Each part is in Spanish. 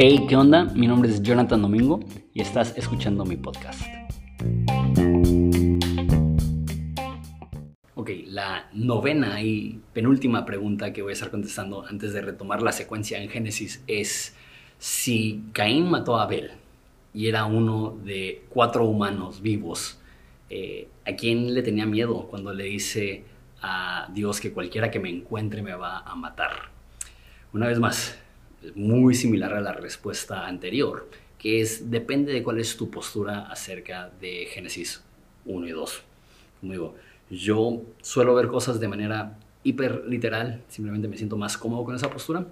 Hey, ¿qué onda? Mi nombre es Jonathan Domingo y estás escuchando mi podcast. Ok, la novena y penúltima pregunta que voy a estar contestando antes de retomar la secuencia en Génesis es si Caín mató a Abel y era uno de cuatro humanos vivos, eh, ¿a quién le tenía miedo cuando le dice a Dios que cualquiera que me encuentre me va a matar? Una vez más, muy similar a la respuesta anterior, que es depende de cuál es tu postura acerca de Génesis 1 y 2. Como digo, yo suelo ver cosas de manera hiper literal, simplemente me siento más cómodo con esa postura,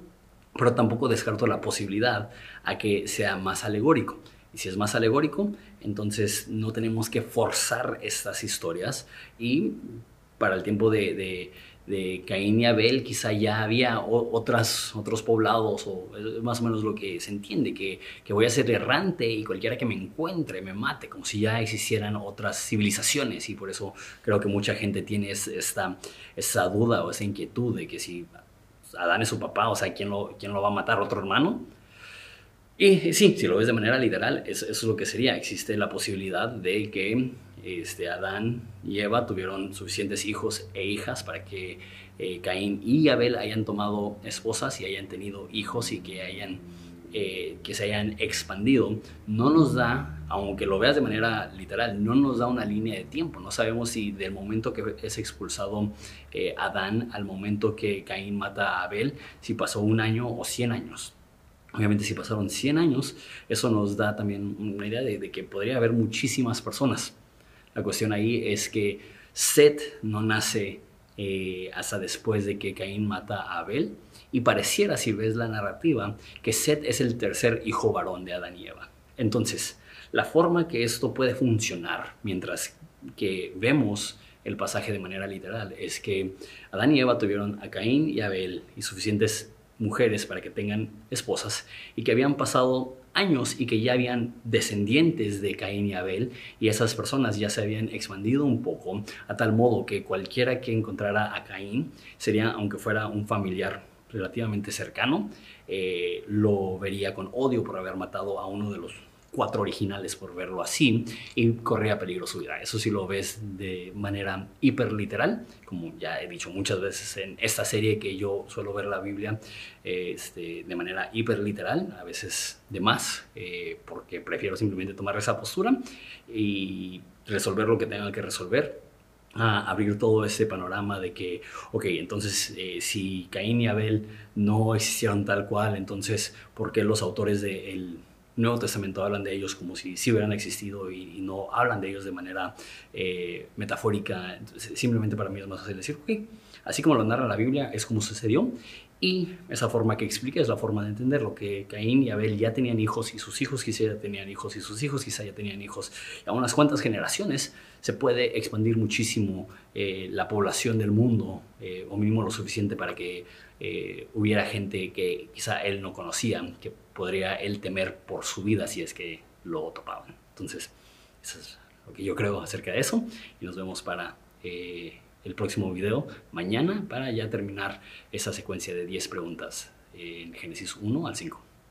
pero tampoco descarto la posibilidad a que sea más alegórico. Y si es más alegórico, entonces no tenemos que forzar estas historias y para el tiempo de, de Caín y Abel, quizá ya había otras, otros poblados, o más o menos lo que se entiende, que, que, voy a ser errante y cualquiera que me encuentre me mate, como si ya existieran otras civilizaciones, y por eso creo que mucha gente tiene esta, esa duda o esa inquietud de que si Adán es su papá, o sea, ¿quién lo, quién lo va a matar? ¿Otro hermano? Y sí, si lo ves de manera literal, eso, es lo que sería. Existe la posibilidad de que este, Adán y Eva tuvieron suficientes hijos e hijas para que eh, Caín y Abel hayan tomado esposas y hayan tenido hijos y que, hayan, eh, que se hayan expandido. No nos da, aunque lo veas de manera literal, no nos da una línea de tiempo. No sabemos si del momento que es expulsado eh, Adán al momento que Caín mata a Abel, si pasó un año o cien años. Obviamente si pasaron 100 años, eso nos da también una idea de que podría haber muchísimas personas. La cuestión ahí es que Seth no nace eh, hasta después de que Caín mata a Abel. Y pareciera, si ves la narrativa, que Seth es el tercer hijo varón de Adán y Eva. Entonces, la forma que esto puede funcionar, mientras que vemos el pasaje de manera literal, es que Adán y Eva tuvieron a Caín y Abel y suficientes mujeres para que tengan esposas y que habían pasado años y que ya habían descendientes de Caín y Abel y esas personas ya se habían expandido un poco a tal modo que cualquiera que encontrara a Caín sería, aunque fuera un familiar relativamente cercano, eh, lo vería con odio por haber matado a uno de los cuatro originales, por verlo así, y corría peligro su vida. Eso sí lo ves de manera hiper literal, como ya he dicho muchas veces en esta serie que yo suelo ver la Biblia este, de manera hiper literal, a veces de más, eh, porque prefiero simplemente tomar esa postura y resolver lo que tenga que resolver a abrir todo ese panorama de que, ok, entonces eh, si Caín y Abel no existieron tal cual, entonces, ¿por qué los autores del Nuevo Testamento hablan de ellos como si sí hubieran existido y, no hablan de ellos de manera eh, metafórica. simplemente para mí es más fácil decir, ok, así como lo narra la Biblia, es como sucedió. Y esa forma que explica es la forma de entender lo que Caín y Abel ya tenían hijos y sus hijos quizá ya tenían hijos y sus hijos quizá ya tenían hijos. Y a unas cuantas generaciones se puede expandir muchísimo eh, la población del mundo, eh, o mínimo lo suficiente para que hubiera gente que quizá él no conocía, que podría él temer por su vida si es que lo topaban. Entonces, eso es lo que yo creo acerca de eso. Y nos vemos para eh, el próximo video mañana para ya terminar esa secuencia de 10 preguntas en Génesis 1 al 5.